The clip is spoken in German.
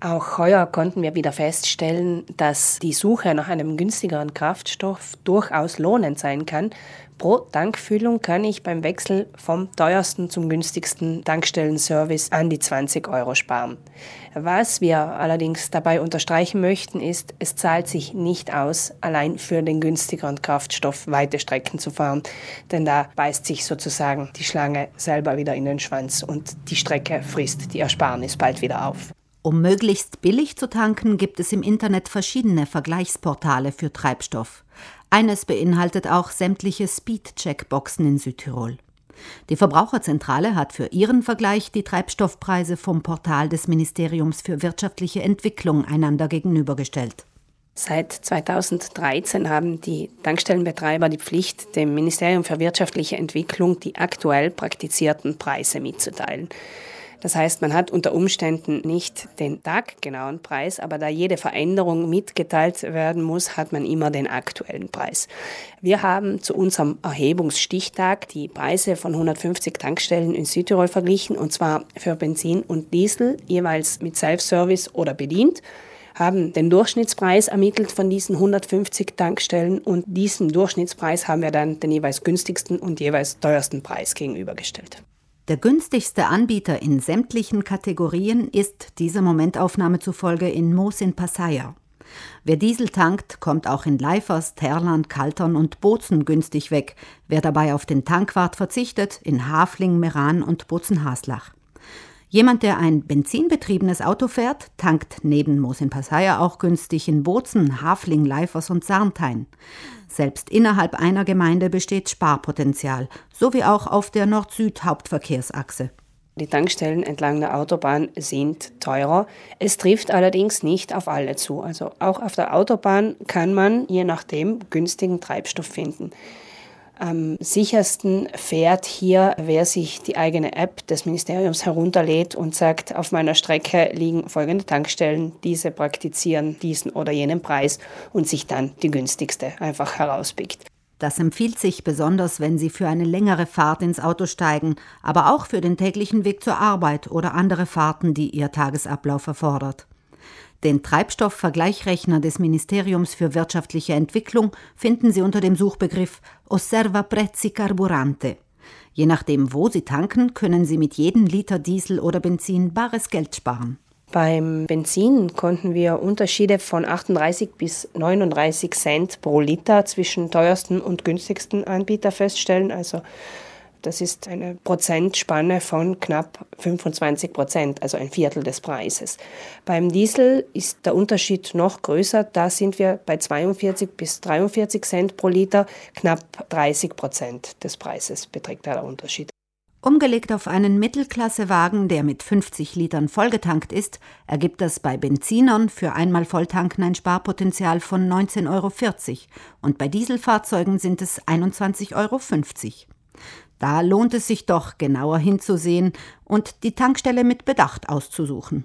Auch heuer konnten wir wieder feststellen, dass die Suche nach einem günstigeren Kraftstoff durchaus lohnend sein kann. Pro Tankfüllung kann ich beim Wechsel vom teuersten zum günstigsten Tankstellenservice an die 20 Euro sparen. Was wir allerdings dabei unterstreichen möchten, ist, es zahlt sich nicht aus, allein für den günstigeren Kraftstoff weite Strecken zu fahren, denn da beißt sich sozusagen die Schlange selber wieder in den Schwanz und die Strecke frisst die Ersparnis bald wieder auf. Um möglichst billig zu tanken, gibt es im Internet verschiedene Vergleichsportale für Treibstoff. Eines beinhaltet auch sämtliche Speed-Check-Boxen in Südtirol. Die Verbraucherzentrale hat für ihren Vergleich die Treibstoffpreise vom Portal des Ministeriums für wirtschaftliche Entwicklung einander gegenübergestellt. Seit 2013 haben die Tankstellenbetreiber die Pflicht, dem Ministerium für wirtschaftliche Entwicklung die aktuell praktizierten Preise mitzuteilen. Das heißt, man hat unter Umständen nicht den taggenauen Preis, aber da jede Veränderung mitgeteilt werden muss, hat man immer den aktuellen Preis. Wir haben zu unserem Erhebungsstichtag die Preise von 150 Tankstellen in Südtirol verglichen, und zwar für Benzin und Diesel jeweils mit Self-Service oder bedient haben den Durchschnittspreis ermittelt von diesen 150 Tankstellen und diesem Durchschnittspreis haben wir dann den jeweils günstigsten und jeweils teuersten Preis gegenübergestellt. Der günstigste Anbieter in sämtlichen Kategorien ist dieser Momentaufnahme zufolge in Moos in Passaier. Wer Diesel tankt, kommt auch in Leifers, Terland, Kaltern und Bozen günstig weg. Wer dabei auf den Tankwart verzichtet, in Hafling, Meran und Bozen-Haslach. Jemand, der ein benzinbetriebenes Auto fährt, tankt neben Moos in Passaier auch günstig in Bozen, Hafling, Leifers und Sarntein. Selbst innerhalb einer Gemeinde besteht Sparpotenzial, so wie auch auf der Nord-Süd-Hauptverkehrsachse. Die Tankstellen entlang der Autobahn sind teurer. Es trifft allerdings nicht auf alle zu. Also auch auf der Autobahn kann man je nachdem günstigen Treibstoff finden. Am sichersten fährt hier, wer sich die eigene App des Ministeriums herunterlädt und sagt, auf meiner Strecke liegen folgende Tankstellen, diese praktizieren diesen oder jenen Preis und sich dann die günstigste einfach herauspickt. Das empfiehlt sich besonders, wenn Sie für eine längere Fahrt ins Auto steigen, aber auch für den täglichen Weg zur Arbeit oder andere Fahrten, die Ihr Tagesablauf erfordert. Den Treibstoffvergleichrechner des Ministeriums für wirtschaftliche Entwicklung finden Sie unter dem Suchbegriff Osserva Prezzi Carburante. Je nachdem, wo Sie tanken, können Sie mit jedem Liter Diesel oder Benzin bares Geld sparen. Beim Benzin konnten wir Unterschiede von 38 bis 39 Cent pro Liter zwischen teuersten und günstigsten Anbieter feststellen. Also das ist eine Prozentspanne von knapp 25 Prozent, also ein Viertel des Preises. Beim Diesel ist der Unterschied noch größer. Da sind wir bei 42 bis 43 Cent pro Liter. Knapp 30 Prozent des Preises beträgt der Unterschied. Umgelegt auf einen Mittelklassewagen, der mit 50 Litern vollgetankt ist, ergibt das bei Benzinern für einmal Volltanken ein Sparpotenzial von 19,40 Euro und bei Dieselfahrzeugen sind es 21,50 Euro. Da lohnt es sich doch, genauer hinzusehen und die Tankstelle mit Bedacht auszusuchen.